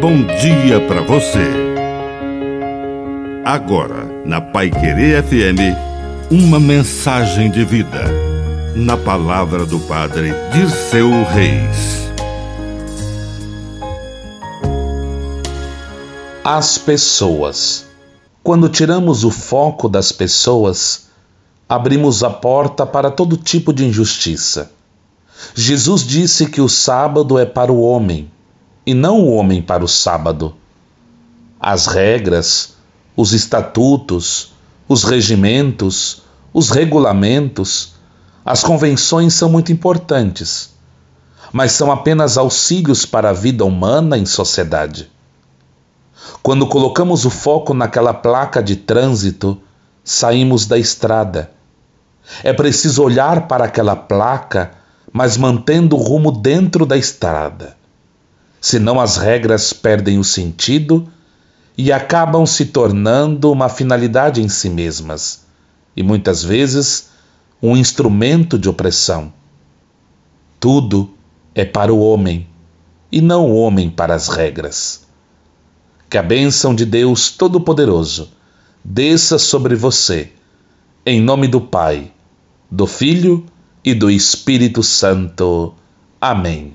bom dia para você. Agora, na Pai Querer FM, uma mensagem de vida. Na palavra do Padre Dirceu Reis. As pessoas. Quando tiramos o foco das pessoas, abrimos a porta para todo tipo de injustiça. Jesus disse que o sábado é para o homem e não o homem para o sábado. As regras, os estatutos, os regimentos, os regulamentos, as convenções são muito importantes, mas são apenas auxílios para a vida humana em sociedade. Quando colocamos o foco naquela placa de trânsito, saímos da estrada. É preciso olhar para aquela placa, mas mantendo o rumo dentro da estrada senão as regras perdem o sentido e acabam se tornando uma finalidade em si mesmas e muitas vezes um instrumento de opressão. Tudo é para o homem e não o homem para as regras. Que a bênção de Deus Todo-Poderoso desça sobre você, em nome do Pai, do Filho e do Espírito Santo. Amém.